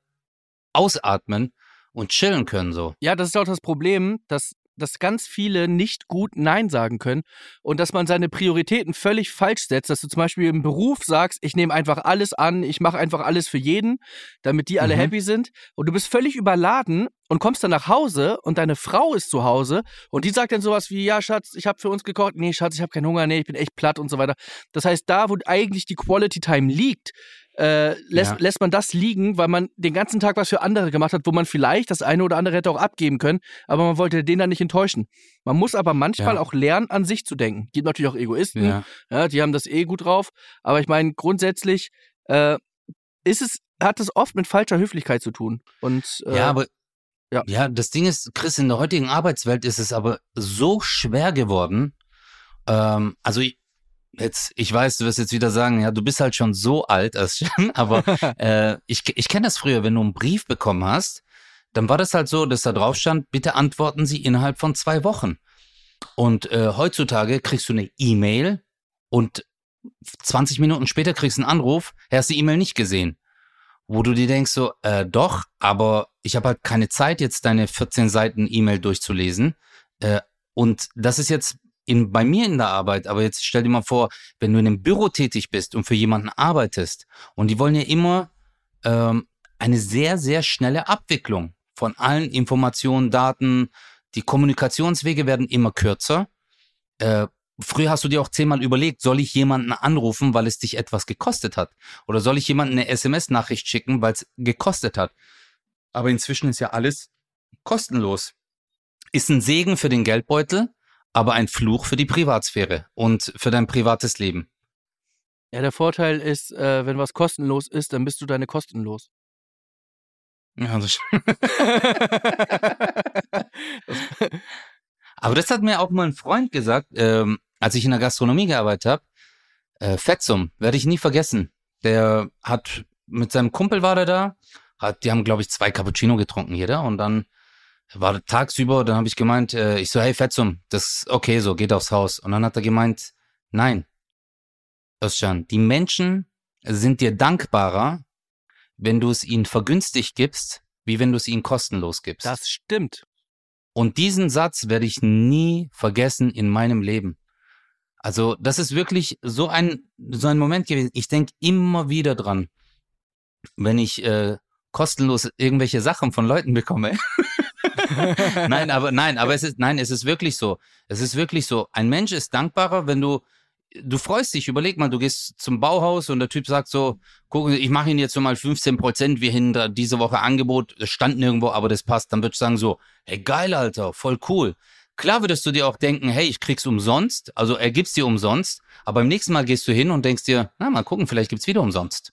ausatmen und chillen können so. Ja, das ist auch das Problem, dass, dass ganz viele nicht gut Nein sagen können und dass man seine Prioritäten völlig falsch setzt. Dass du zum Beispiel im Beruf sagst, ich nehme einfach alles an, ich mache einfach alles für jeden, damit die alle Mhm. happy sind. Und du bist völlig überladen und kommst dann nach Hause und deine Frau ist zu Hause und die sagt dann sowas wie, ja, Schatz, ich habe für uns gekocht. Nee, Schatz, ich habe keinen Hunger. Nee, ich bin echt platt und so weiter. Das heißt, da, wo eigentlich die Quality Time liegt, äh, lässt, Ja. lässt man das liegen, weil man den ganzen Tag was für andere gemacht hat, wo man vielleicht das eine oder andere hätte auch abgeben können, aber man wollte den dann nicht enttäuschen. Man muss aber manchmal Ja. auch lernen, an sich zu denken. Gibt natürlich auch Egoisten, ja. die haben das eh gut drauf, aber ich meine, grundsätzlich äh, ist es, hat es oft mit falscher Höflichkeit zu tun. Und äh, Ja, aber ja. ja. das Ding ist, Chris, in der heutigen Arbeitswelt ist es aber so schwer geworden. Ähm, also ich, jetzt, ich weiß, du wirst jetzt wieder sagen, ja, du bist halt schon so alt, Özcan, aber äh, ich, ich kenne das früher, wenn du einen Brief bekommen hast, dann war das halt so, dass da drauf stand, bitte antworten Sie innerhalb von zwei Wochen. Und äh, heutzutage kriegst du eine E-Mail und 20 Minuten später kriegst du einen Anruf, hast die E-Mail nicht gesehen wo du dir denkst so, äh, doch, aber ich habe halt keine Zeit, jetzt deine 14 Seiten E-Mail durchzulesen. Äh, und das ist jetzt in, bei mir in der Arbeit, aber jetzt stell dir mal vor, wenn du in einem Büro tätig bist und für jemanden arbeitest und die wollen ja immer ähm, eine sehr, sehr schnelle Abwicklung von allen Informationen, Daten, die Kommunikationswege werden immer kürzer. Äh, Früher hast du dir auch zehnmal überlegt, soll ich jemanden anrufen, weil es dich etwas gekostet hat? Oder soll ich jemanden eine SMS-Nachricht schicken, weil es gekostet hat? Aber inzwischen ist ja alles kostenlos. Ist ein Segen für den Geldbeutel, aber ein Fluch für die Privatsphäre und für dein privates Leben. ja, der Vorteil ist, äh, wenn was kostenlos ist, dann bist du deine Kosten los. Ja, das Aber das hat mir auch mal ein Freund gesagt, ähm, als ich in der Gastronomie gearbeitet habe. Äh, Fetzum, werde ich nie vergessen. Der hat mit seinem Kumpel war der da, hat, die haben glaube ich zwei Cappuccino getrunken jeder und dann war tagsüber, dann habe ich gemeint, äh, ich so hey Fetzum, das ist okay so, geht aufs Haus und dann hat er gemeint, nein, Özcan, die Menschen sind dir dankbarer, wenn du es ihnen vergünstigt gibst, wie wenn du es ihnen kostenlos gibst. Das stimmt. Und diesen Satz werde ich nie vergessen in meinem Leben. Also, das ist wirklich so ein, so ein Moment gewesen. Ich denke immer wieder dran, wenn ich äh, kostenlos irgendwelche Sachen von Leuten bekomme. nein, aber nein, aber es ist nein, es ist wirklich so. Es ist wirklich so. Ein Mensch ist dankbarer, wenn du du freust dich, überleg mal, du gehst zum Bauhaus und der Typ sagt so, guck, ich mache Ihnen jetzt so mal 15 Prozent, wir hinter diese Woche Angebot, das stand nirgendwo, aber das passt. Dann würdest du sagen so, hey geil, Alter, voll cool. Klar würdest du dir auch denken, hey, ich krieg's umsonst, also er gibt's dir umsonst, aber beim nächsten Mal gehst du hin und denkst dir, na, mal gucken, vielleicht gibt's wieder umsonst.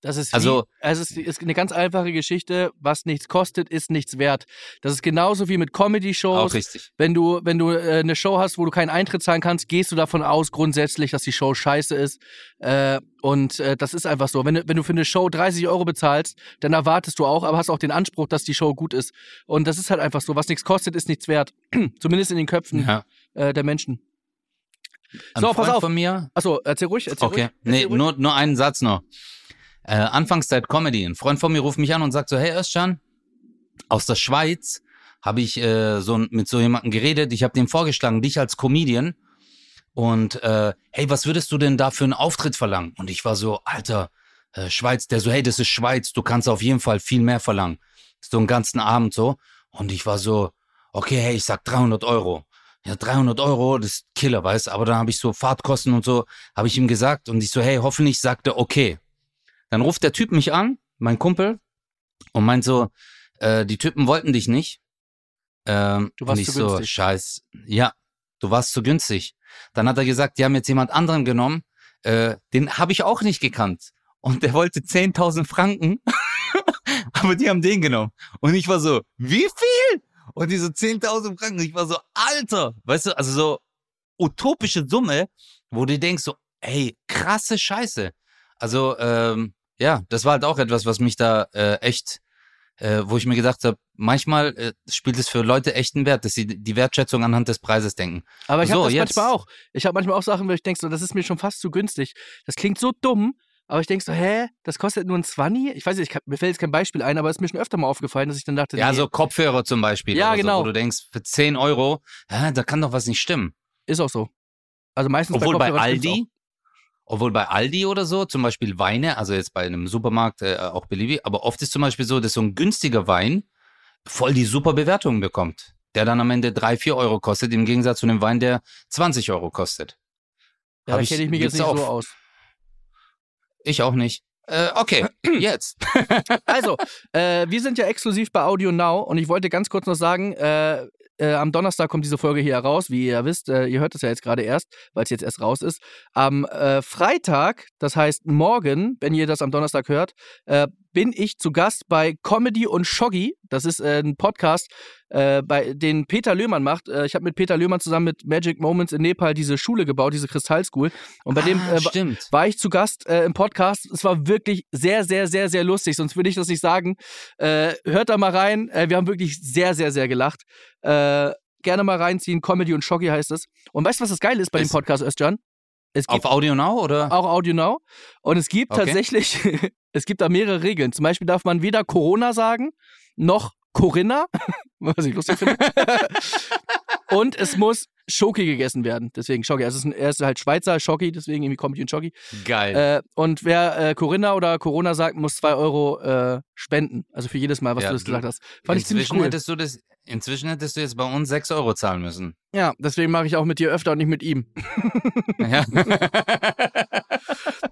Das ist, Also- wie, also es ist eine ganz einfache Geschichte. Was nichts kostet, ist nichts wert. Das ist genauso wie mit Auch Comedy-Shows. richtig. Wenn du, wenn du äh, eine Show hast, wo du keinen Eintritt zahlen kannst, gehst du davon aus grundsätzlich, dass die Show scheiße ist. Äh, und äh, das ist einfach so. Wenn, du- wenn du für eine Show 30 Euro bezahlst, dann erwartest du auch, aber hast auch den Anspruch, dass die Show gut ist. Und das ist halt einfach so. Was nichts kostet, ist nichts wert. Zumindest in den Köpfen Ja. äh, der Menschen. Ein So, pass Freund auf. von mir, Achso, erzähl ruhig, erzähl Okay, ruhig. nee, Erzähl ruhig. nur, nur einen Satz noch. Äh, Anfangszeit Comedy. Ein Freund von mir ruft mich an und sagt so, hey Özcan, aus der Schweiz habe ich äh, so mit so jemandem geredet. Ich habe dem vorgeschlagen, dich als Comedian. Und äh, hey, was würdest du denn da für einen Auftritt verlangen? Und ich war so, Alter, äh, Schweiz, der so, hey, das ist Schweiz, du kannst auf jeden Fall viel mehr verlangen. So einen ganzen Abend so. Und ich war so, okay, hey, ich sag 300 Euro. Ja, 300 Euro, das ist Killer, weißt? Aber dann habe ich so Fahrtkosten und so, habe ich ihm gesagt. Und ich so, hey, hoffentlich sagt er okay. Dann ruft der Typ mich an, mein Kumpel, und meint so, äh, die Typen wollten dich nicht. Ähm, Du warst und ich zu so, günstig. scheiß, ja, du warst zu günstig. Dann hat er gesagt, die haben jetzt jemand anderen genommen, äh, den habe ich auch nicht gekannt. Und der wollte 10.000 Franken, aber die haben den genommen. Und ich war so, wie viel? Und die so 10.000 Franken. Ich war so, Alter, weißt du, also so utopische Summe, wo du denkst so, ey, krasse Scheiße. Also, ähm, ja, das war halt auch etwas, was mich da äh, echt, äh, wo ich mir gedacht habe, manchmal äh, spielt es für Leute echt einen Wert, dass sie die Wertschätzung anhand des Preises denken. Aber ich habe So, das jetzt- manchmal auch. Ich habe manchmal auch Sachen, wo ich denke, so, das ist mir schon fast zu günstig. Das klingt so dumm, aber ich denke so, hä, das kostet nur ein 20? Ich weiß nicht, ich kann, mir fällt jetzt kein Beispiel ein, aber es ist mir schon öfter mal aufgefallen, dass ich dann dachte, Ja, nee, so Kopfhörer zum Beispiel. Ja, genau. So, wo du denkst, für 10 Euro, ja, da kann doch was nicht stimmen. ist auch so. Also meistens Obwohl bei stimmt's Aldi, obwohl bei Aldi oder so, zum Beispiel Weine, also jetzt bei einem Supermarkt äh, auch beliebig, aber oft ist zum Beispiel so, dass so ein günstiger Wein voll die super Bewertungen bekommt. Der dann am Ende 3, 4 Euro kostet, im Gegensatz zu einem Wein, der 20 Euro kostet. Ja, hab da kenne ich mich jetzt nicht so auch. aus. Ich auch nicht. Äh, okay, jetzt. Also, äh, wir sind ja exklusiv bei Audio Now und ich wollte ganz kurz noch sagen, äh, äh, am Donnerstag kommt diese Folge hier heraus, wie ihr wisst, äh, ihr hört es ja jetzt gerade erst, weil es jetzt erst raus ist. Am äh, Freitag, das heißt morgen, wenn ihr das am Donnerstag hört, äh, bin ich zu Gast bei Comedy und Shoggy. Das ist äh, ein Podcast, äh, bei den Peter Löhmann macht. Ich habe mit Peter Löhmann zusammen mit Magic Moments in Nepal diese Schule gebaut, diese Kristallschool. Und bei dem ah, stimmt. war ich zu Gast im Podcast. Es war wirklich sehr, sehr, sehr, sehr lustig. Sonst würde ich das nicht sagen. Hört da mal rein. Wir haben wirklich sehr, sehr, sehr gelacht. Äh, gerne mal reinziehen. Comedy und Shoggy heißt es. Und weißt du, was das Geile ist bei dem Ist- Podcast, Özcan? Es gibt Auf Audio Now oder? auch Audio Now. Und es gibt Okay. tatsächlich, es gibt da mehrere Regeln. Zum Beispiel darf man weder Corona sagen, noch Corinna, was ich lustig finde. und es muss Schoki gegessen werden. Deswegen Schoki. Also es ist ein, er ist halt Schweizer Schoki, deswegen irgendwie Comedy und Schoki. Geil. Äh, und wer äh, Corinna oder Corona sagt, muss zwei Euro äh, spenden. Also für jedes Mal, was Ja, du das gesagt hast. Fand ich ziemlich inzwischen cool. hättest du das, inzwischen hättest du jetzt bei uns 6 Euro zahlen müssen. Ja, deswegen mache ich auch mit dir öfter und nicht mit ihm. Ja.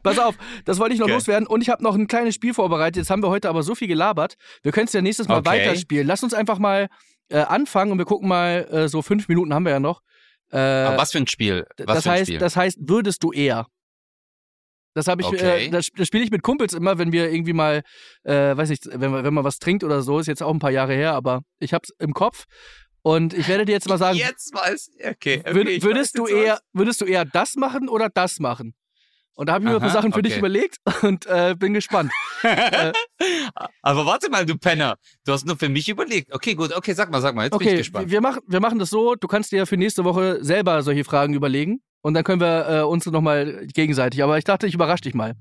Pass auf, das wollte ich noch Okay. loswerden. Und ich habe noch ein kleines Spiel vorbereitet. Jetzt haben wir heute aber so viel gelabert. Wir können es ja nächstes Mal Okay. weiterspielen. Lass uns einfach mal äh, anfangen und wir gucken mal, äh, so fünf Minuten haben wir ja noch. Äh, Aber was für ein Spiel? Was das ein heißt, Spiel? das heißt, würdest du eher? Das habe ich, Okay. äh, das, das spiele ich mit Kumpels immer, wenn wir irgendwie mal, äh, weiß nicht, wenn, man- wenn man was trinkt oder so, ist jetzt auch ein paar Jahre her, aber ich hab's im Kopf. Und ich werde dir jetzt mal sagen, Jetzt weiß okay. okay würd, ich würdest weiß du eher, was. würdest du eher das machen oder das machen? Und da habe ich mir ein paar Sachen für dich okay. überlegt und äh, bin gespannt. Aber warte mal, du Penner. Du hast nur für mich überlegt. Okay, gut. Okay, sag mal, sag mal. Jetzt bin ich Okay, gespannt. wir machen, wir machen das so, du kannst dir für nächste Woche selber solche Fragen überlegen und dann können wir äh, uns nochmal gegenseitig. Aber ich dachte, ich überrasche dich mal.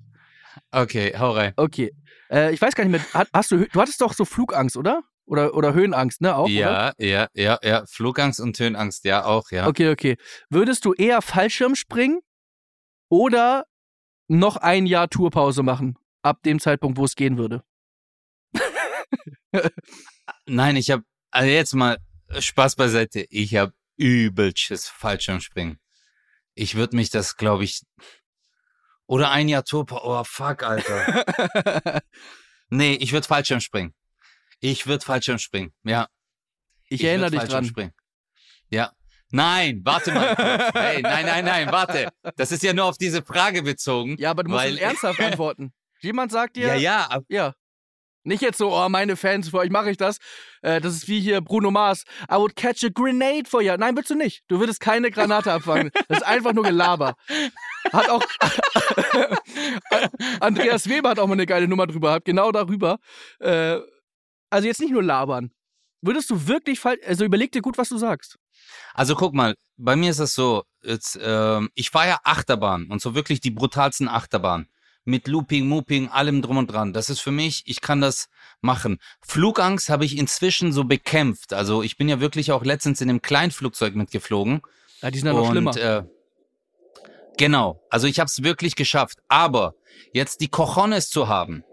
Okay, hau rein. Okay. Äh, ich weiß gar nicht mehr, hat, hast du, du hattest doch so Flugangst, oder? Oder, oder Höhenangst, ne? Auch, ja, oder? ja, ja, ja. Flugangst und Höhenangst, ja, auch, ja. Okay, okay. Würdest du eher Fallschirm springen oder noch ein Jahr Tourpause machen? Ab dem Zeitpunkt, wo es gehen würde. Nein, ich habe, also jetzt mal Spaß beiseite. Ich habe übelstes Fallschirmspringen. Ich würde mich das, glaube ich, oder ein Jahr Tourpause. Oh, fuck, Alter. nee, ich würde Fallschirmspringen. Ich würde Fallschirmspringen, ja. Ich, würd erinnere dich dran. Fallschirmspringen. Ja. Nein, warte mal. kurz. hey, nein, nein, nein, warte. Das ist ja nur auf diese Frage bezogen. Ja, aber du musst weil, ernsthaft antworten. Jemand sagt dir, Ja, ja, ab- Ja. Nicht jetzt so, oh, meine Fans, für euch mache ich das. Äh, das ist wie hier Bruno Mars. I would catch a grenade for you. Nein, willst du nicht. Du würdest keine Granate abfangen. Das ist einfach nur Gelaber. Hat auch. Andreas Weber hat auch mal eine geile Nummer drüber gehabt. Genau darüber. Äh, also jetzt nicht nur labern. Würdest du wirklich falsch. Also überleg dir gut, was du sagst. Also guck mal, bei mir ist das so, jetzt, ähm, ich fahre ja Achterbahn und so wirklich die brutalsten Achterbahnen. Mit Looping, Mooping, allem drum und dran. Das ist für mich, ich kann das machen. Flugangst habe ich inzwischen so bekämpft. Also ich bin ja wirklich auch letztens in einem Kleinflugzeug mitgeflogen. Ja, die sind ja noch und, schlimmer. Äh, genau, also ich habe es wirklich geschafft. Aber jetzt die Cojones zu haben,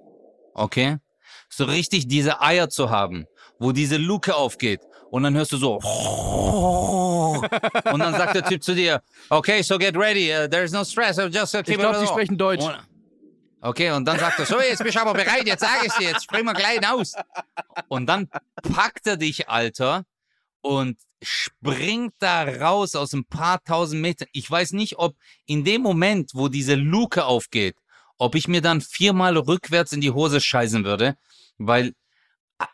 okay, so richtig diese Eier zu haben, wo diese Luke aufgeht und dann hörst du so und dann sagt der Typ zu dir, okay, so get ready, uh, there is no stress, uh, just uh, keep ich glaube, sie on." sprechen Deutsch. Und- Okay, und dann sagt er, so, jetzt bist du aber bereit, jetzt sage ich dir, jetzt spring mal gleich aus. Und dann packt er dich, Alter, und springt da raus aus ein paar tausend Metern. Ich weiß nicht, ob in dem Moment, wo diese Luke aufgeht, ob ich mir dann viermal rückwärts in die Hose scheißen würde, weil,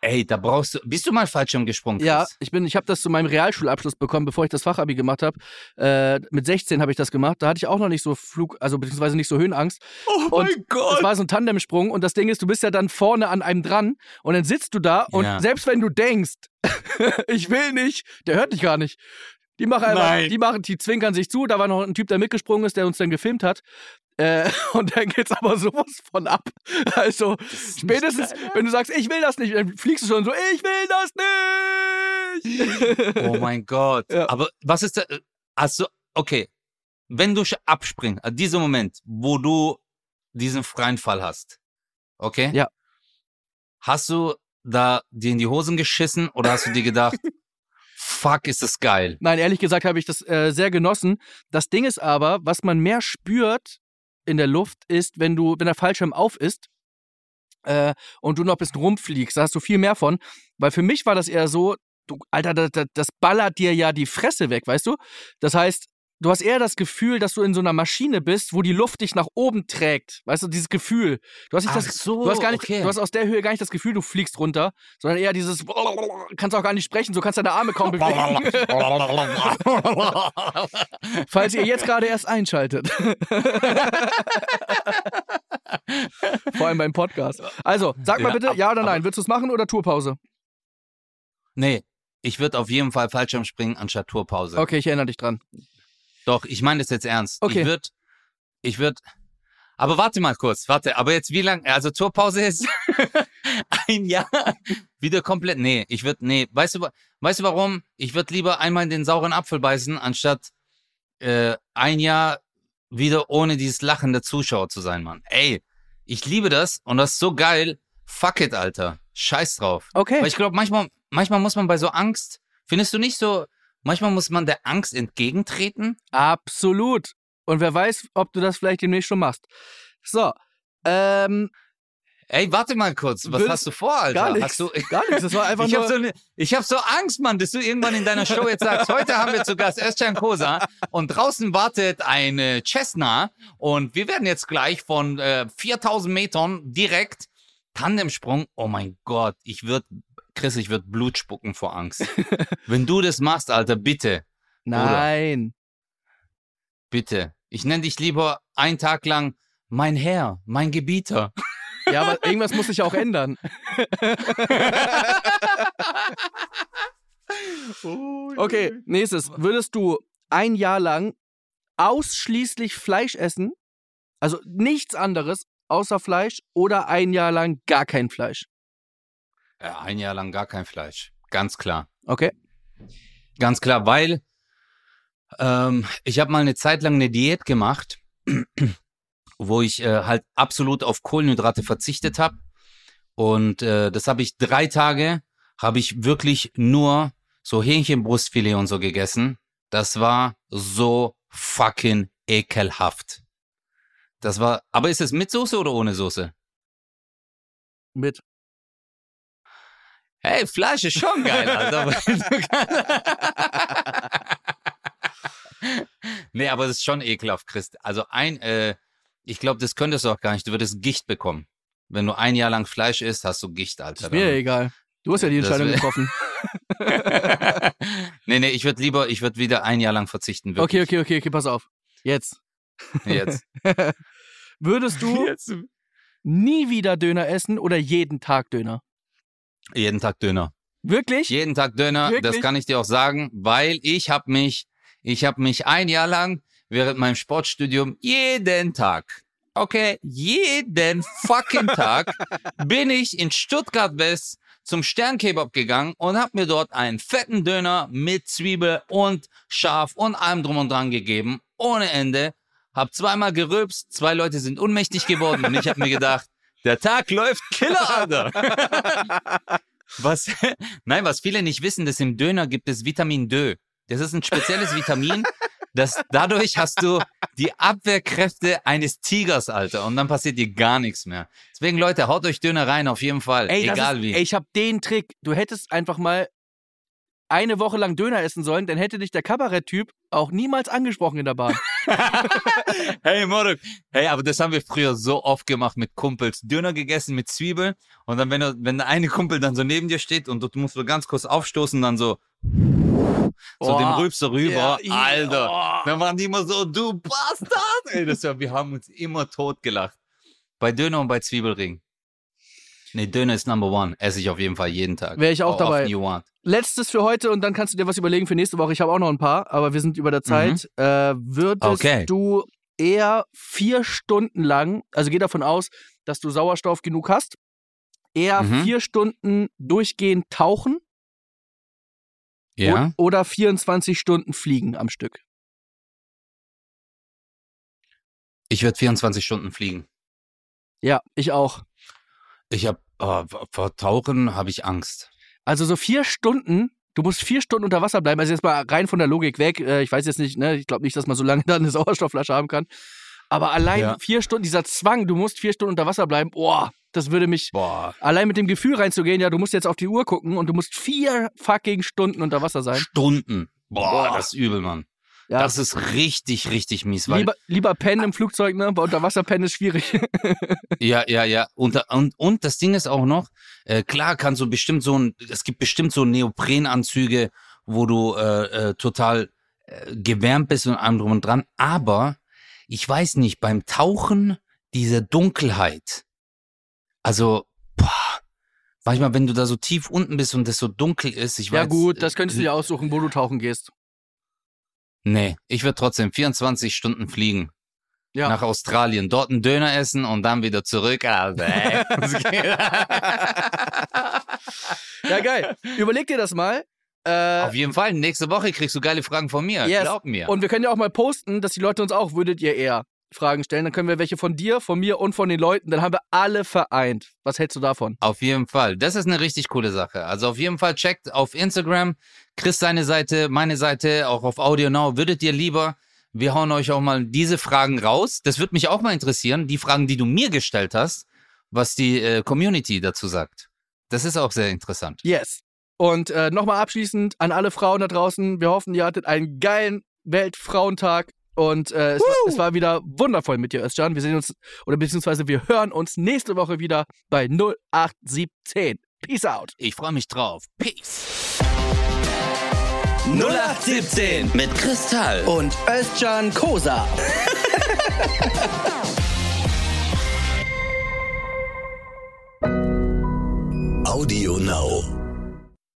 ey, da brauchst du, bist du mal Fallschirm gesprungen? Ja, ich bin, ich habe das zu meinem Realschulabschluss bekommen, bevor ich das Fachabi gemacht habe. Äh, mit 16 habe ich das gemacht. Da hatte ich auch noch nicht so Flug, also beziehungsweise nicht so Höhenangst. Oh Und mein Gott! Es war so ein Tandemsprung und das Ding ist, du bist ja dann vorne an einem dran und dann sitzt du da und Ja. selbst wenn du denkst, ich will nicht, der hört dich gar nicht. Die machen einfach, die machen, die zwinkern sich zu. Da war noch ein Typ, der mitgesprungen ist, der uns dann gefilmt hat. Äh, und dann geht's aber sowas von ab. Also, spätestens, wenn du sagst, ich will das nicht, dann fliegst du schon so, ich will das nicht! Oh mein Gott. Ja. Aber was ist da? Also, okay. Wenn du abspringst, an diesem Moment, wo du diesen freien Fall hast, okay? Ja. Hast du da dir in die Hosen geschissen oder hast du dir gedacht, fuck, ist das geil? Nein, ehrlich gesagt habe ich das äh, sehr genossen. Das Ding ist aber, was man mehr spürt in der Luft, ist, wenn du, wenn der Fallschirm auf ist äh, und du noch ein bisschen rumfliegst, da hast du viel mehr von. Weil für mich war das eher so, du, Alter, das, das, das ballert dir ja die Fresse weg, weißt du? Das heißt, du hast eher das Gefühl, dass du in so einer Maschine bist, wo die Luft dich nach oben trägt. Weißt du, dieses Gefühl. Du hast nicht das, so, Du hast, gar nicht, okay. du hast aus der Höhe gar nicht das Gefühl, du fliegst runter, sondern eher dieses, kannst auch gar nicht sprechen, so kannst deine Arme kaum bewegen. Falls ihr jetzt gerade erst einschaltet. Vor allem beim Podcast. Also, sag mal bitte, ja oder nein, würdest du es machen oder Tourpause? nee, ich würde auf jeden Fall Fallschirm springen anstatt Tourpause. Okay, ich erinnere dich dran. Doch, ich meine das jetzt ernst. Okay. Ich würde, ich würde, aber warte mal kurz, warte, aber jetzt wie lang, also Tourpause ist ein Jahr wieder komplett, nee, ich würde, nee, weißt du, weißt du warum? Ich würde lieber einmal in den sauren Apfel beißen, anstatt äh, ein Jahr wieder ohne dieses Lachen der Zuschauer zu sein, Mann. Ey, ich liebe das und das ist so geil. Fuck it, Alter. Scheiß drauf. Okay. Weil ich glaube, manchmal, manchmal muss man bei so Angst, findest du nicht so, manchmal muss man der Angst entgegentreten? Absolut. Und wer weiß, ob du das vielleicht demnächst schon machst. So. Ähm, Ey, warte mal kurz. Was Willst- hast du vor, Alter? gar nichts. Gar nichts. Das war einfach ich nur. habe so, ne- ich hab so Angst, Mann, dass du irgendwann in deiner Show jetzt sagst, heute haben wir zu Gast Özcan Kosa und draußen wartet eine Cessna und wir werden jetzt gleich von äh, 4000 Metern direkt Tandemsprung. Oh mein Gott, ich würde, Chris, ich würde Blut spucken vor Angst. Wenn du das machst, Alter, bitte, Nein. bitte. Ich nenne dich lieber einen Tag lang mein Herr, mein Gebieter. Ja, aber irgendwas muss sich auch ändern. Okay, nächstes. Würdest du ein Jahr lang ausschließlich Fleisch essen? Also nichts anderes außer Fleisch oder ein Jahr lang gar kein Fleisch? Äh, ein Jahr lang gar kein Fleisch. Ganz klar. Okay. Ganz klar, weil ähm, ich habe mal eine Zeit lang eine Diät gemacht, wo ich äh, halt absolut auf Kohlenhydrate verzichtet habe. Und äh, das habe ich drei Tage, habe ich wirklich nur so Hähnchenbrustfilet und so gegessen. Das war so fucking ekelhaft. Das war, aber ist es mit Soße oder ohne Soße? Mit. Hey, Fleisch ist schon geil, Alter. nee, aber das ist schon ekelhaft, Christ. Also ein, äh, ich glaube, das könntest du auch gar nicht. Du würdest Gicht bekommen. Wenn du ein Jahr lang Fleisch isst, hast du Gicht, Alter. Ist mir egal. Du hast ja die Entscheidung getroffen. nee, nee, ich würde lieber, ich würde wieder ein Jahr lang verzichten. Okay, Wirklich. okay, okay, okay, pass auf. Jetzt. Jetzt. Würdest du Jetzt. nie wieder Döner essen oder jeden Tag Döner? Jeden Tag Döner. Wirklich? Jeden Tag Döner, das Wirklich? kann ich dir auch sagen, weil ich habe mich, ich habe mich ein Jahr lang während meinem Sportstudium jeden Tag, okay, jeden fucking Tag bin ich in Stuttgart West zum Sternkebab gegangen und habe mir dort einen fetten Döner mit Zwiebel und Schaf und allem drum und dran gegeben, ohne Ende. Hab zweimal gerülpst, zwei Leute sind ohnmächtig geworden und ich habe mir gedacht, der Tag läuft Killer, Alter. Was? Nein, was viele nicht wissen, dass im Döner gibt es Vitamin D. Das ist ein spezielles Vitamin, das dadurch hast du die Abwehrkräfte eines Tigers, Alter, und dann passiert dir gar nichts mehr. Deswegen Leute, haut euch Döner rein auf jeden Fall, Ey, egal ist, wie. Ey, ich hab den Trick. Du hättest einfach mal eine Woche lang Döner essen sollen, dann hätte dich der Kabaretttyp auch niemals angesprochen in der Bahn. Hey Moruk, hey, aber das haben wir früher so oft gemacht mit Kumpels. Döner gegessen mit Zwiebel und dann, wenn, du, wenn der eine Kumpel dann so neben dir steht und du musst so ganz kurz aufstoßen, dann so, so Oh. den Rülpst so rüber, Ja, Alter. oh. Dann waren die immer so, du Bastard! Ey, das war, wir haben uns immer tot gelacht. Bei Döner und bei Zwiebelring. Nee, Döner ist Number One. Esse ich auf jeden Fall jeden Tag. Wär ich auch How dabei. Letztes für heute und dann kannst du dir was überlegen für nächste Woche. Ich habe auch noch ein paar, aber wir sind über der Zeit. Äh, würdest Mhm. Okay. du eher vier Stunden lang, also geh davon aus, dass du Sauerstoff genug hast, eher Mhm. vier Stunden durchgehend tauchen Ja. o- oder 24 Stunden fliegen am Stück? Ich würde 24 Stunden fliegen. Ja, ich auch. Ich habe, oh, vor Tauchen habe ich Angst. Also so vier Stunden, du musst vier Stunden unter Wasser bleiben. Also jetzt mal rein von der Logik weg. Äh, ich weiß jetzt nicht, ne, ich glaube nicht, dass man so lange da eine Sauerstoffflasche haben kann. Aber allein Ja. vier Stunden, dieser Zwang, du musst vier Stunden unter Wasser bleiben, boah, das würde mich. Boah. Allein mit dem Gefühl reinzugehen, ja, du musst jetzt auf die Uhr gucken und du musst vier fucking Stunden unter Wasser sein. Stunden. Boah, Boah. das ist übel, Mann. Ja. Das ist richtig, richtig mies. Weil, Lieber, lieber pennen im Flugzeug, ne? Bei Unterwasserpennen ist schwierig. ja, ja, ja. Und, und, und das Ding ist auch noch, äh, klar kannst du bestimmt so ein, es gibt bestimmt so Neoprenanzüge, wo du äh, äh, total äh, gewärmt bist und allem drum und dran. Aber ich weiß nicht, beim Tauchen, diese Dunkelheit. Also, boah, manchmal, wenn du da so tief unten bist und es so dunkel ist, ich ja, weiß. gut, das könntest du dir aussuchen, wo du tauchen gehst. Nee, ich würde trotzdem 24 Stunden fliegen. Ja. Nach Australien, dort einen Döner essen und dann wieder zurück. Also, ey? Ja, geil. Überleg dir das mal. Äh, Auf jeden Fall, nächste Woche kriegst du geile Fragen von mir. Yes. Glaub mir. Und wir können ja auch mal posten, dass die Leute uns auch, würdet ihr eher Fragen stellen. Dann können wir welche von dir, von mir und von den Leuten, dann haben wir alle vereint. Was hältst du davon? Auf jeden Fall. Das ist eine richtig coole Sache. Also auf jeden Fall checkt auf Instagram, Chris seine Seite, meine Seite, auch auf Audio Now. Würdet ihr lieber, wir hauen euch auch mal diese Fragen raus. Das würde mich auch mal interessieren, die Fragen, die du mir gestellt hast, was die äh, Community dazu sagt. Das ist auch sehr interessant. Yes. Und äh, nochmal abschließend an alle Frauen da draußen. Wir hoffen, ihr hattet einen geilen Weltfrauentag. Und äh, es, war, es war wieder wundervoll mit dir, Özcan. Wir sehen uns, oder beziehungsweise wir hören uns nächste Woche wieder bei 0817. Peace out. Ich freue mich drauf. Peace. 0817 mit Kristall. Und Özcan Kosa. Audio Now.